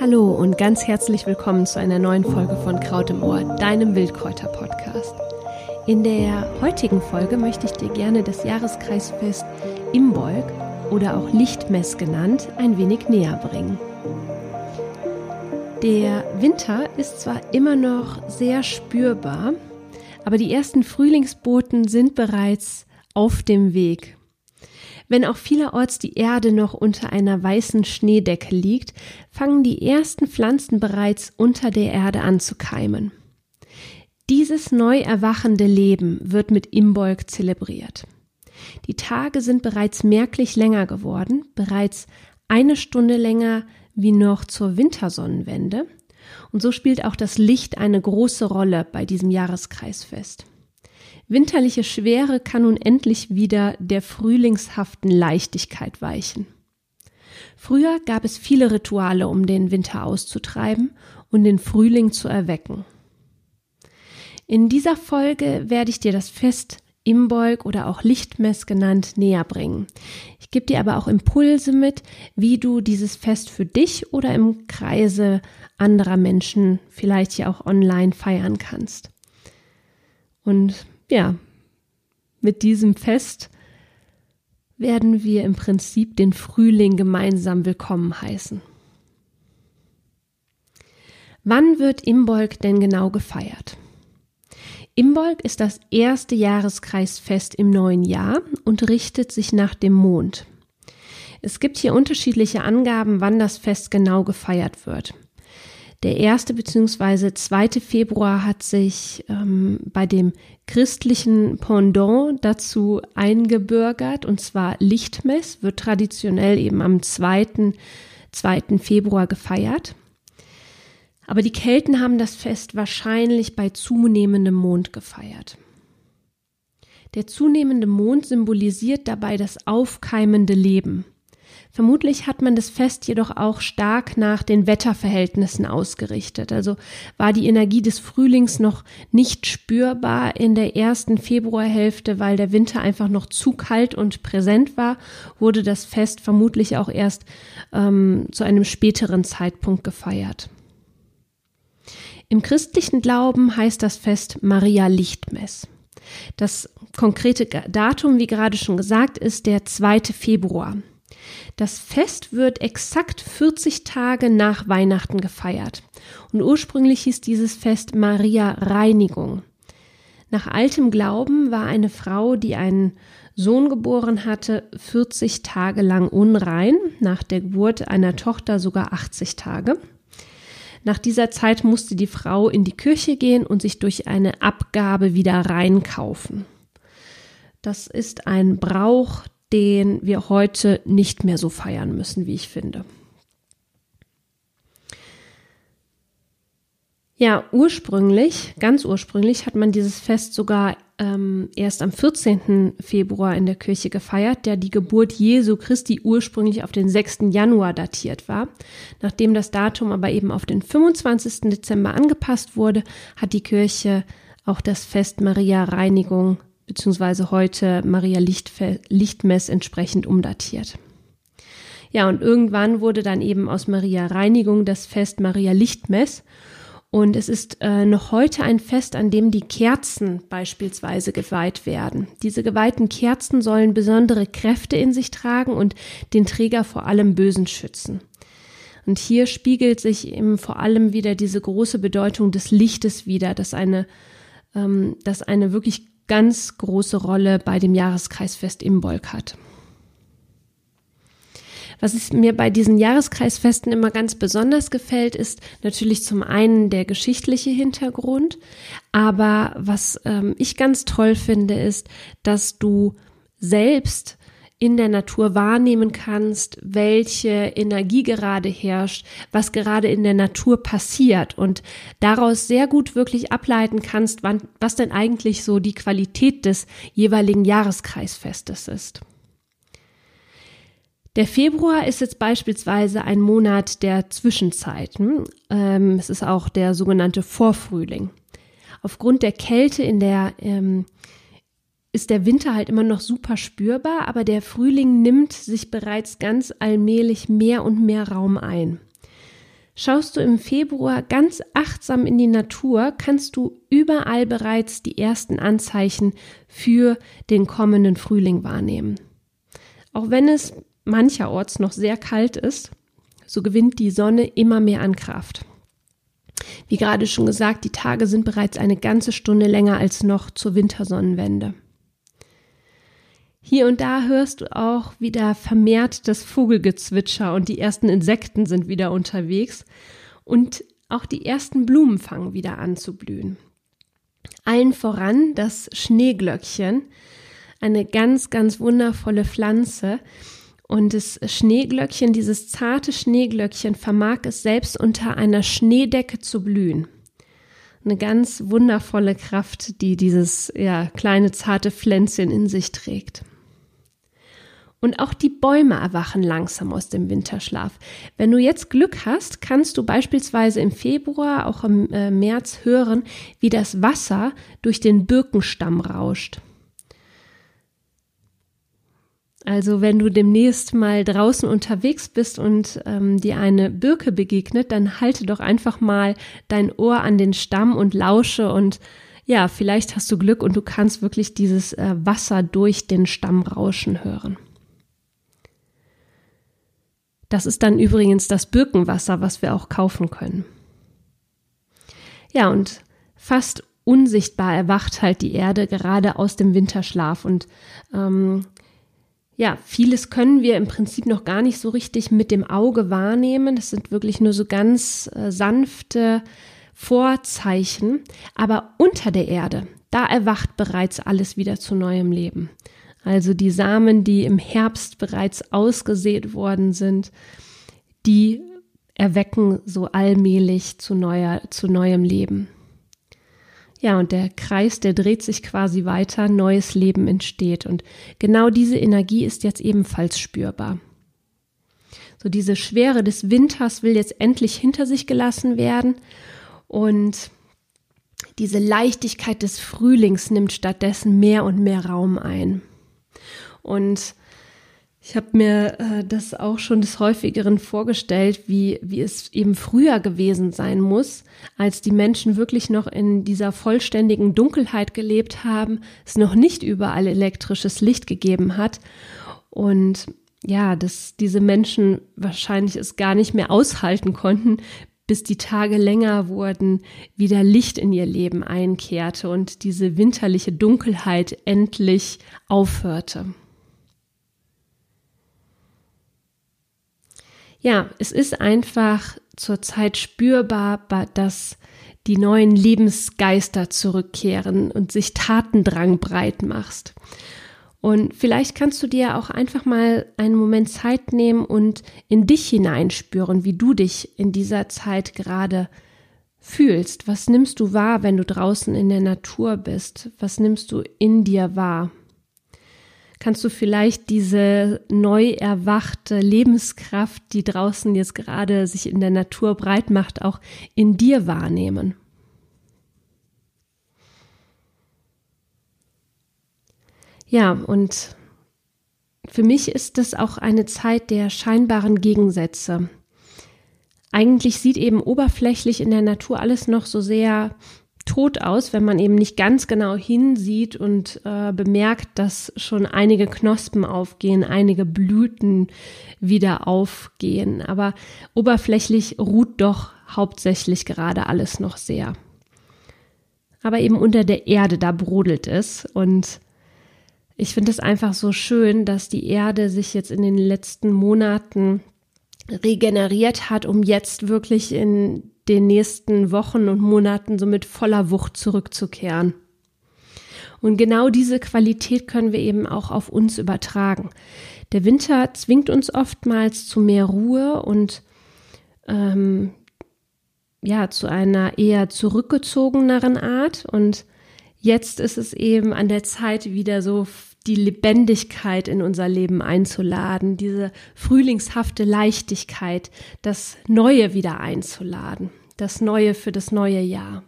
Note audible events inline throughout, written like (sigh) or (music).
Hallo und ganz herzlich willkommen zu einer neuen Folge von Kraut im Ohr, deinem Wildkräuter-Podcast. In der heutigen Folge möchte ich dir gerne das Jahreskreisfest Imbolg oder auch Lichtmess genannt ein wenig näher bringen. Der Winter ist zwar immer noch sehr spürbar, aber die ersten Frühlingsboten sind bereits auf dem Weg. Wenn auch vielerorts die Erde noch unter einer weißen Schneedecke liegt, fangen die ersten Pflanzen bereits unter der Erde an zu keimen. Dieses neu erwachende Leben wird mit Imbolg zelebriert. Die Tage sind bereits merklich länger geworden, bereits eine Stunde länger wie noch zur Wintersonnenwende. Und so spielt auch das Licht eine große Rolle bei diesem Jahreskreisfest. Winterliche Schwere kann nun endlich wieder der frühlingshaften Leichtigkeit weichen. Früher gab es viele Rituale, um den Winter auszutreiben und den Frühling zu erwecken. In dieser Folge werde ich dir das Fest Imbolg oder auch Lichtmess genannt näher bringen. Ich gebe dir aber auch Impulse mit, wie du dieses Fest für dich oder im Kreise anderer Menschen vielleicht ja auch online feiern kannst. Und ja, mit diesem Fest werden wir im Prinzip den Frühling gemeinsam willkommen heißen. Wann wird Imbolg denn genau gefeiert? Imbolg ist das erste Jahreskreisfest im neuen Jahr und richtet sich nach dem Mond. Es gibt hier unterschiedliche Angaben, wann das Fest genau gefeiert wird. Der erste bzw. zweite Februar hat sich ähm, bei dem christlichen Pendant dazu eingebürgert, und zwar Lichtmess wird traditionell eben am zweiten, zweiten Februar gefeiert. Aber die Kelten haben das Fest wahrscheinlich bei zunehmendem Mond gefeiert. Der zunehmende Mond symbolisiert dabei das aufkeimende Leben. Vermutlich hat man das Fest jedoch auch stark nach den Wetterverhältnissen ausgerichtet. Also war die Energie des Frühlings noch nicht spürbar in der ersten Februarhälfte, weil der Winter einfach noch zu kalt und präsent war, wurde das Fest vermutlich auch erst ähm, zu einem späteren Zeitpunkt gefeiert. Im christlichen Glauben heißt das Fest Maria Lichtmess. Das konkrete Datum, wie gerade schon gesagt, ist der 2. Februar. Das Fest wird exakt 40 Tage nach Weihnachten gefeiert. Und ursprünglich hieß dieses Fest Maria Reinigung. Nach altem Glauben war eine Frau, die einen Sohn geboren hatte, 40 Tage lang unrein, nach der Geburt einer Tochter sogar 80 Tage. Nach dieser Zeit musste die Frau in die Kirche gehen und sich durch eine Abgabe wieder reinkaufen. Das ist ein Brauch, den wir heute nicht mehr so feiern müssen, wie ich finde. Ja, ursprünglich, ganz ursprünglich hat man dieses Fest sogar ähm, erst am 14. Februar in der Kirche gefeiert, der die Geburt Jesu Christi ursprünglich auf den 6. Januar datiert war. Nachdem das Datum aber eben auf den 25. Dezember angepasst wurde, hat die Kirche auch das Fest Maria Reinigung beziehungsweise heute Maria Lichtfe Lichtmess entsprechend umdatiert. Ja, und irgendwann wurde dann eben aus Maria Reinigung das Fest Maria Lichtmess und es ist äh, noch heute ein Fest, an dem die Kerzen beispielsweise geweiht werden. Diese geweihten Kerzen sollen besondere Kräfte in sich tragen und den Träger vor allem Bösen schützen. Und hier spiegelt sich eben vor allem wieder diese große Bedeutung des Lichtes wieder, dass eine, ähm, dass eine wirklich ganz große Rolle bei dem Jahreskreisfest Imbolg hat. Was mir bei diesen Jahreskreisfesten immer ganz besonders gefällt, ist natürlich zum einen der geschichtliche Hintergrund, aber was ähm, ich ganz toll finde, ist, dass du selbst in der Natur wahrnehmen kannst, welche Energie gerade herrscht, was gerade in der Natur passiert und daraus sehr gut wirklich ableiten kannst, wann, was denn eigentlich so die Qualität des jeweiligen Jahreskreisfestes ist. Der Februar ist jetzt beispielsweise ein Monat der Zwischenzeiten. Ähm, es ist auch der sogenannte Vorfrühling. aufgrund der Kälte in der ähm, ist der Winter halt immer noch super spürbar, aber der Frühling nimmt sich bereits ganz allmählich mehr und mehr Raum ein. Schaust du im Februar ganz achtsam in die Natur, kannst du überall bereits die ersten Anzeichen für den kommenden Frühling wahrnehmen. Auch wenn es mancherorts noch sehr kalt ist, so gewinnt die Sonne immer mehr an Kraft. Wie gerade schon gesagt, die Tage sind bereits eine ganze Stunde länger als noch zur Wintersonnenwende. Hier und da hörst du auch wieder vermehrt das Vogelgezwitscher und die ersten Insekten sind wieder unterwegs und auch die ersten Blumen fangen wieder an zu blühen. Allen voran das Schneeglöckchen, eine ganz, ganz wundervolle Pflanze. Und das Schneeglöckchen, dieses zarte Schneeglöckchen, vermag es selbst unter einer Schneedecke zu blühen. Eine ganz wundervolle Kraft, die dieses ja, kleine zarte Pflänzchen in sich trägt. Und auch die Bäume erwachen langsam aus dem Winterschlaf. Wenn du jetzt Glück hast, kannst du beispielsweise im Februar, auch im äh, März hören, wie das Wasser durch den Birkenstamm rauscht. Also wenn du demnächst mal draußen unterwegs bist und ähm, dir eine Birke begegnet, dann halte doch einfach mal dein Ohr an den Stamm und lausche und ja, vielleicht hast du Glück und du kannst wirklich dieses äh, Wasser durch den Stamm rauschen hören. Das ist dann übrigens das Birkenwasser, was wir auch kaufen können. Ja, und fast unsichtbar erwacht halt die Erde gerade aus dem Winterschlaf. Und ähm, ja, vieles können wir im Prinzip noch gar nicht so richtig mit dem Auge wahrnehmen. Das sind wirklich nur so ganz äh, sanfte Vorzeichen. Aber unter der Erde, da erwacht bereits alles wieder zu neuem Leben. Also die Samen, die im Herbst bereits ausgesät worden sind, die erwecken so allmählich zu, neuer, zu neuem Leben. Ja, und der Kreis, der dreht sich quasi weiter, neues Leben entsteht. Und genau diese Energie ist jetzt ebenfalls spürbar. So diese Schwere des Winters will jetzt endlich hinter sich gelassen werden und diese Leichtigkeit des Frühlings nimmt stattdessen mehr und mehr Raum ein. Und ich habe mir äh, das auch schon des häufigeren vorgestellt, wie, wie es eben früher gewesen sein muss, als die Menschen wirklich noch in dieser vollständigen Dunkelheit gelebt haben, es noch nicht überall elektrisches Licht gegeben hat. Und ja, dass diese Menschen wahrscheinlich es gar nicht mehr aushalten konnten, bis die Tage länger wurden, wieder Licht in ihr Leben einkehrte und diese winterliche Dunkelheit endlich aufhörte. Ja, es ist einfach zurzeit spürbar, dass die neuen Lebensgeister zurückkehren und sich Tatendrang breit machst. Und vielleicht kannst du dir auch einfach mal einen Moment Zeit nehmen und in dich hineinspüren, wie du dich in dieser Zeit gerade fühlst. Was nimmst du wahr, wenn du draußen in der Natur bist? Was nimmst du in dir wahr? Kannst du vielleicht diese neu erwachte Lebenskraft, die draußen jetzt gerade sich in der Natur breit macht, auch in dir wahrnehmen. Ja, und für mich ist das auch eine Zeit der scheinbaren Gegensätze. Eigentlich sieht eben oberflächlich in der Natur alles noch so sehr tot aus, wenn man eben nicht ganz genau hinsieht und äh, bemerkt, dass schon einige Knospen aufgehen, einige Blüten wieder aufgehen. Aber oberflächlich ruht doch hauptsächlich gerade alles noch sehr. Aber eben unter der Erde, da brodelt es. Und ich finde es einfach so schön, dass die Erde sich jetzt in den letzten Monaten regeneriert hat, um jetzt wirklich in den nächsten Wochen und Monaten so mit voller Wucht zurückzukehren. Und genau diese Qualität können wir eben auch auf uns übertragen. Der Winter zwingt uns oftmals zu mehr Ruhe und ähm, ja, zu einer eher zurückgezogeneren Art. Und jetzt ist es eben an der Zeit, wieder so die Lebendigkeit in unser Leben einzuladen, diese frühlingshafte Leichtigkeit, das Neue wieder einzuladen, das Neue für das neue Jahr.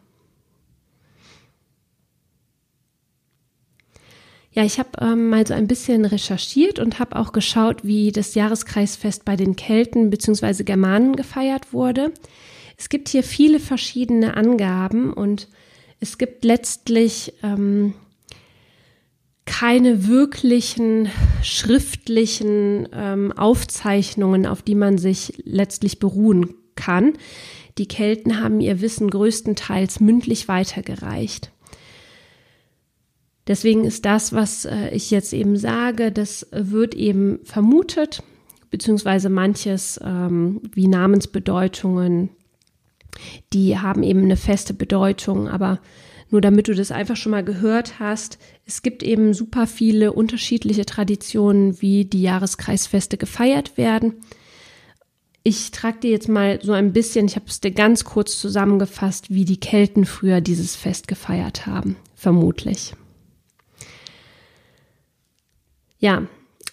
Ja, ich habe ähm, mal so ein bisschen recherchiert und habe auch geschaut, wie das Jahreskreisfest bei den Kelten bzw. Germanen gefeiert wurde. Es gibt hier viele verschiedene Angaben und es gibt letztlich ähm, keine wirklichen schriftlichen ähm, Aufzeichnungen, auf die man sich letztlich beruhen kann. Die Kelten haben ihr Wissen größtenteils mündlich weitergereicht. Deswegen ist das, was äh, ich jetzt eben sage, das wird eben vermutet, beziehungsweise manches ähm, wie Namensbedeutungen, die haben eben eine feste Bedeutung, aber nur damit du das einfach schon mal gehört hast, es gibt eben super viele unterschiedliche Traditionen, wie die Jahreskreisfeste gefeiert werden. Ich trage dir jetzt mal so ein bisschen, ich habe es dir ganz kurz zusammengefasst, wie die Kelten früher dieses Fest gefeiert haben, vermutlich. Ja,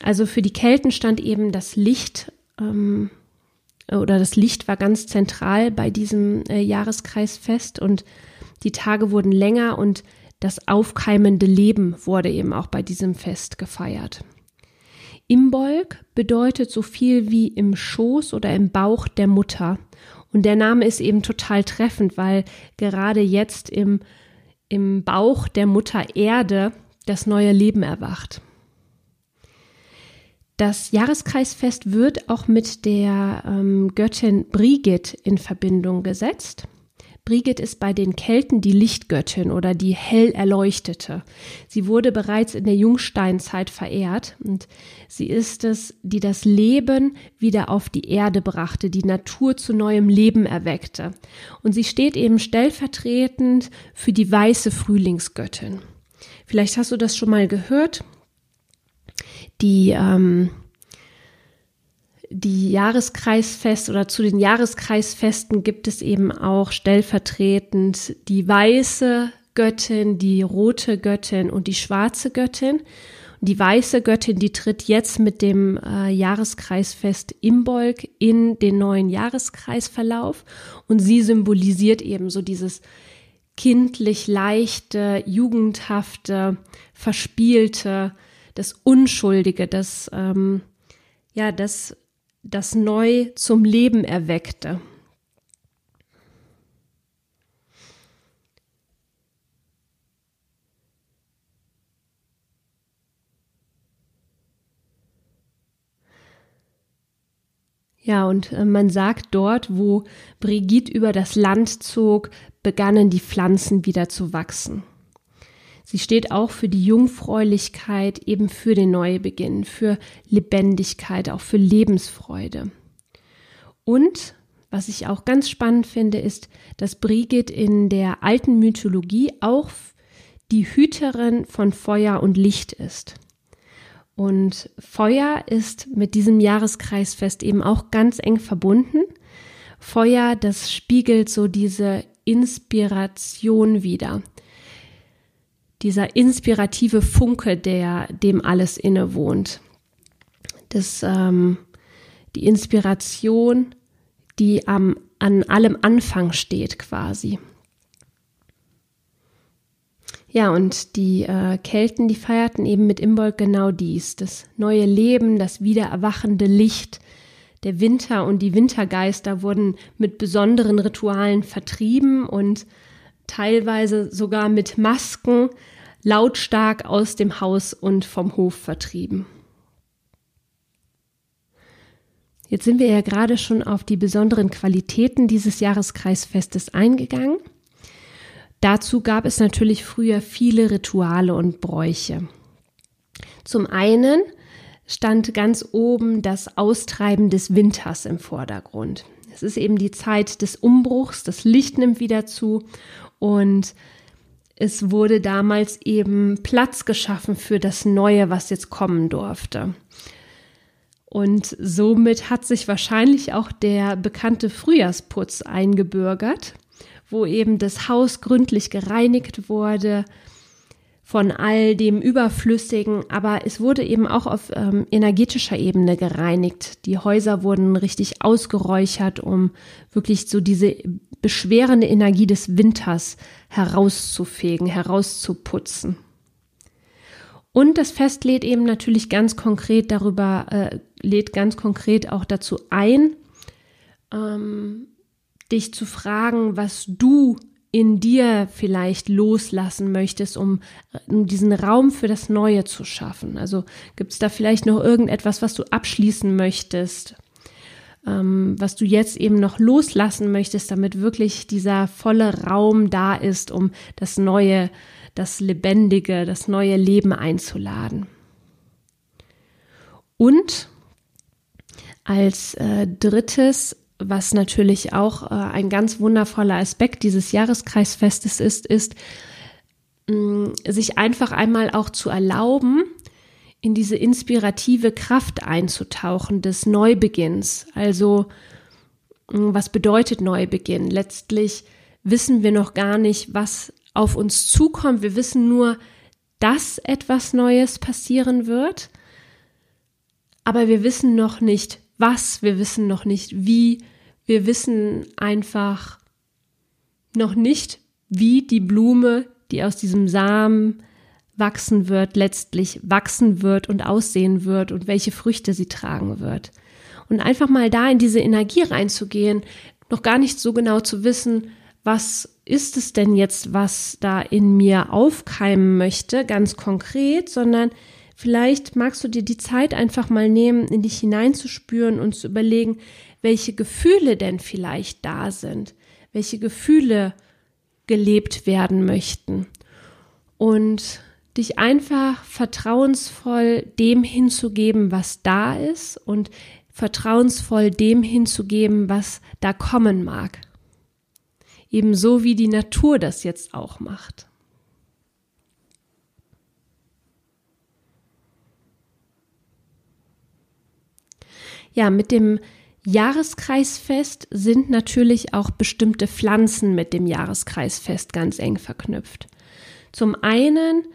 also für die Kelten stand eben das Licht ähm, oder das Licht war ganz zentral bei diesem äh, Jahreskreisfest und die Tage wurden länger und das aufkeimende Leben wurde eben auch bei diesem Fest gefeiert. Imbolg bedeutet so viel wie im Schoß oder im Bauch der Mutter. Und der Name ist eben total treffend, weil gerade jetzt im, im Bauch der Mutter Erde das neue Leben erwacht. Das Jahreskreisfest wird auch mit der ähm, Göttin Brigid in Verbindung gesetzt. Brigid ist bei den Kelten die Lichtgöttin oder die hell erleuchtete. Sie wurde bereits in der Jungsteinzeit verehrt und sie ist es, die das Leben wieder auf die Erde brachte, die Natur zu neuem Leben erweckte. Und sie steht eben stellvertretend für die weiße Frühlingsgöttin. Vielleicht hast du das schon mal gehört. Die ähm, die Jahreskreisfest oder zu den Jahreskreisfesten gibt es eben auch stellvertretend die weiße Göttin, die rote Göttin und die schwarze Göttin. Die weiße Göttin, die tritt jetzt mit dem äh, Jahreskreisfest Imbolg in den neuen Jahreskreisverlauf und sie symbolisiert eben so dieses kindlich leichte, jugendhafte, verspielte, das Unschuldige, das ähm, ja, das das neu zum Leben erweckte. Ja, und äh, man sagt dort, wo Brigitte über das Land zog, begannen die Pflanzen wieder zu wachsen. Sie steht auch für die Jungfräulichkeit, eben für den Neubeginn, für Lebendigkeit, auch für Lebensfreude. Und was ich auch ganz spannend finde, ist, dass Brigid in der alten Mythologie auch die Hüterin von Feuer und Licht ist. Und Feuer ist mit diesem Jahreskreisfest eben auch ganz eng verbunden. Feuer, das spiegelt so diese Inspiration wieder dieser inspirative Funke, der dem alles innewohnt. Das, ähm, die Inspiration, die am, an allem Anfang steht quasi. Ja, und die äh, Kelten, die feierten eben mit Imbolg genau dies, das neue Leben, das wiedererwachende Licht. Der Winter und die Wintergeister wurden mit besonderen Ritualen vertrieben und teilweise sogar mit Masken lautstark aus dem Haus und vom Hof vertrieben. Jetzt sind wir ja gerade schon auf die besonderen Qualitäten dieses Jahreskreisfestes eingegangen. Dazu gab es natürlich früher viele Rituale und Bräuche. Zum einen stand ganz oben das Austreiben des Winters im Vordergrund. Es ist eben die Zeit des Umbruchs, das Licht nimmt wieder zu und es wurde damals eben Platz geschaffen für das Neue, was jetzt kommen durfte. Und somit hat sich wahrscheinlich auch der bekannte Frühjahrsputz eingebürgert, wo eben das Haus gründlich gereinigt wurde von all dem Überflüssigen, aber es wurde eben auch auf ähm, energetischer Ebene gereinigt. Die Häuser wurden richtig ausgeräuchert, um wirklich so diese beschwerende Energie des Winters herauszufegen, herauszuputzen. Und das Fest lädt eben natürlich ganz konkret darüber, äh, lädt ganz konkret auch dazu ein, ähm, dich zu fragen, was du in dir vielleicht loslassen möchtest, um, um diesen Raum für das Neue zu schaffen. Also gibt es da vielleicht noch irgendetwas, was du abschließen möchtest, ähm, was du jetzt eben noch loslassen möchtest, damit wirklich dieser volle Raum da ist, um das Neue, das Lebendige, das neue Leben einzuladen. Und als äh, drittes was natürlich auch äh, ein ganz wundervoller Aspekt dieses Jahreskreisfestes ist, ist, mh, sich einfach einmal auch zu erlauben, in diese inspirative Kraft einzutauchen des Neubeginns. Also, mm, was bedeutet Neubeginn? Letztlich wissen wir noch gar nicht, was auf uns zukommt. Wir wissen nur, dass etwas Neues passieren wird, aber wir wissen noch nicht, was, wir wissen noch nicht wie, wir wissen einfach noch nicht, wie die Blume, die aus diesem Samen wachsen wird, letztlich wachsen wird und aussehen wird und welche Früchte sie tragen wird. Und einfach mal da in diese Energie reinzugehen, noch gar nicht so genau zu wissen, was ist es denn jetzt, was da in mir aufkeimen möchte, ganz konkret, sondern Vielleicht magst du dir die Zeit einfach mal nehmen, in dich hineinzuspüren und zu überlegen, welche Gefühle denn vielleicht da sind, welche Gefühle gelebt werden möchten. Und dich einfach vertrauensvoll dem hinzugeben, was da ist und vertrauensvoll dem hinzugeben, was da kommen mag. Ebenso wie die Natur das jetzt auch macht. Ja, mit dem Jahreskreisfest sind natürlich auch bestimmte Pflanzen mit dem Jahreskreisfest ganz eng verknüpft. Zum einen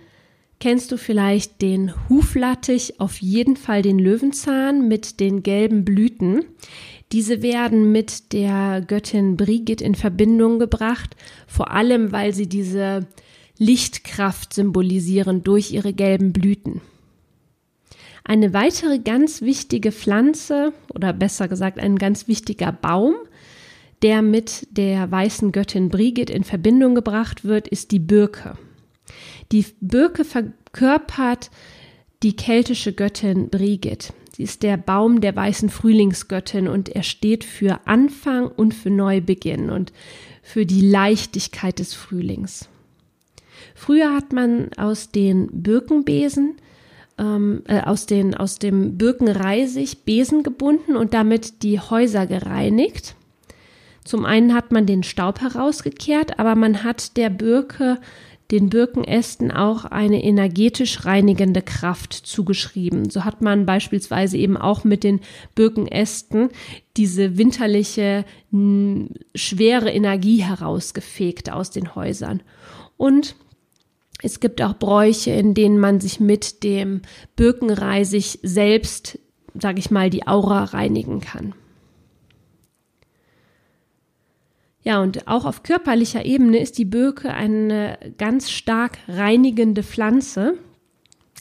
kennst du vielleicht den Huflattich, auf jeden Fall den Löwenzahn mit den gelben Blüten. Diese werden mit der Göttin Brigid in Verbindung gebracht, vor allem weil sie diese Lichtkraft symbolisieren durch ihre gelben Blüten. Eine weitere ganz wichtige Pflanze oder besser gesagt ein ganz wichtiger Baum, der mit der weißen Göttin Brigid in Verbindung gebracht wird, ist die Birke. Die Birke verkörpert die keltische Göttin Brigid. Sie ist der Baum der weißen Frühlingsgöttin und er steht für Anfang und für Neubeginn und für die Leichtigkeit des Frühlings. Früher hat man aus den Birkenbesen ähm, äh, aus, den, aus dem Birkenreisig Besen gebunden und damit die Häuser gereinigt. Zum einen hat man den Staub herausgekehrt, aber man hat der Birke, den Birkenästen auch eine energetisch reinigende Kraft zugeschrieben. So hat man beispielsweise eben auch mit den Birkenästen diese winterliche, schwere Energie herausgefegt aus den Häusern. Und es gibt auch Bräuche, in denen man sich mit dem Birkenreisig selbst, sage ich mal, die Aura reinigen kann. Ja, und auch auf körperlicher Ebene ist die Birke eine ganz stark reinigende Pflanze,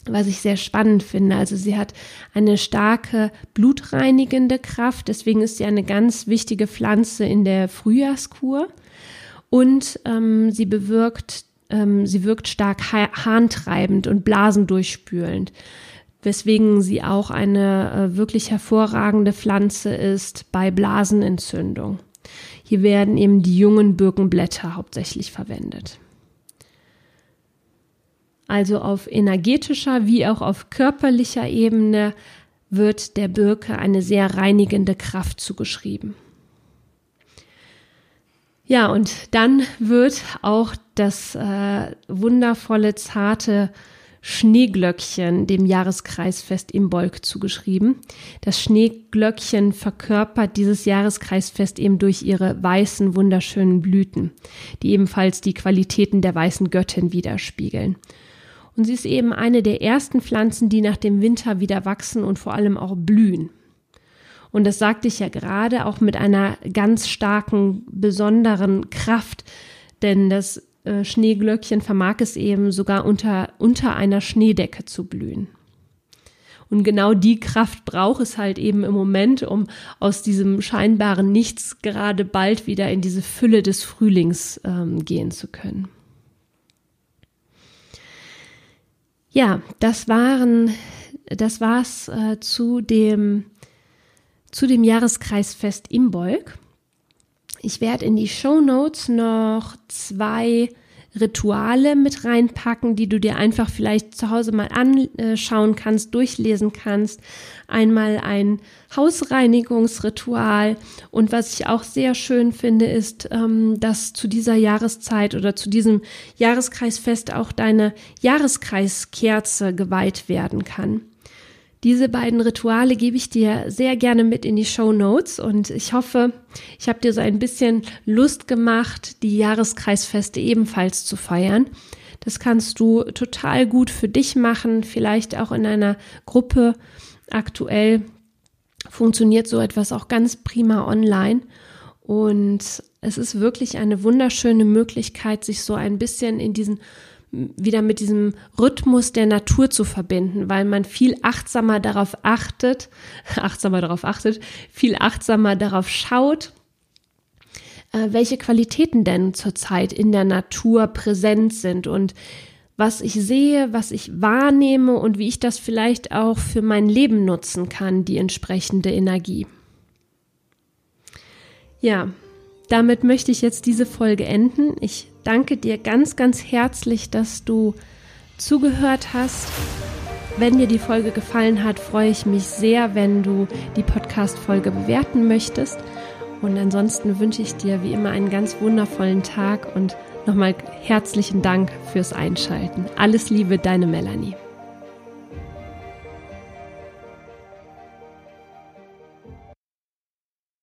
was ich sehr spannend finde. Also sie hat eine starke blutreinigende Kraft, deswegen ist sie eine ganz wichtige Pflanze in der Frühjahrskur und ähm, sie bewirkt ähm, sie wirkt stark harntreibend und blasendurchspülend, weswegen sie auch eine äh, wirklich hervorragende Pflanze ist bei Blasenentzündung. Hier werden eben die jungen Birkenblätter hauptsächlich verwendet. Also auf energetischer wie auch auf körperlicher Ebene wird der Birke eine sehr reinigende Kraft zugeschrieben. Ja, und dann wird auch das äh, wundervolle, zarte Schneeglöckchen dem Jahreskreisfest im Bolk zugeschrieben. Das Schneeglöckchen verkörpert dieses Jahreskreisfest eben durch ihre weißen, wunderschönen Blüten, die ebenfalls die Qualitäten der weißen Göttin widerspiegeln. Und sie ist eben eine der ersten Pflanzen, die nach dem Winter wieder wachsen und vor allem auch blühen. Und das sagte ich ja gerade auch mit einer ganz starken, besonderen Kraft, denn das äh, Schneeglöckchen vermag es eben sogar unter, unter einer Schneedecke zu blühen. Und genau die Kraft braucht es halt eben im Moment, um aus diesem scheinbaren Nichts gerade bald wieder in diese Fülle des Frühlings ähm, gehen zu können. Ja, das waren, das war's äh, zu dem, zu dem Jahreskreisfest Imbolg. Ich werde in die Show Notes noch zwei Rituale mit reinpacken, die du dir einfach vielleicht zu Hause mal anschauen kannst, durchlesen kannst. Einmal ein Hausreinigungsritual und was ich auch sehr schön finde, ist, ähm, dass zu dieser Jahreszeit oder zu diesem Jahreskreisfest auch deine Jahreskreiskerze geweiht werden kann. Diese beiden Rituale gebe ich dir sehr gerne mit in die Show Notes und ich hoffe, ich habe dir so ein bisschen Lust gemacht, die Jahreskreisfeste ebenfalls zu feiern. Das kannst du total gut für dich machen, vielleicht auch in einer Gruppe. Aktuell funktioniert so etwas auch ganz prima online und es ist wirklich eine wunderschöne Möglichkeit, sich so ein bisschen in diesen wieder mit diesem Rhythmus der Natur zu verbinden, weil man viel achtsamer darauf achtet, (laughs) achtsamer darauf achtet, viel achtsamer darauf schaut, äh, welche Qualitäten denn zurzeit in der Natur präsent sind und was ich sehe, was ich wahrnehme und wie ich das vielleicht auch für mein Leben nutzen kann, die entsprechende Energie. Ja, damit möchte ich jetzt diese Folge enden. Ich danke dir ganz, ganz herzlich, dass du zugehört hast. Wenn dir die Folge gefallen hat, freue ich mich sehr, wenn du die Podcast-Folge bewerten möchtest. Und ansonsten wünsche ich dir wie immer einen ganz wundervollen Tag und nochmal herzlichen Dank fürs Einschalten. Alles Liebe, deine Melanie.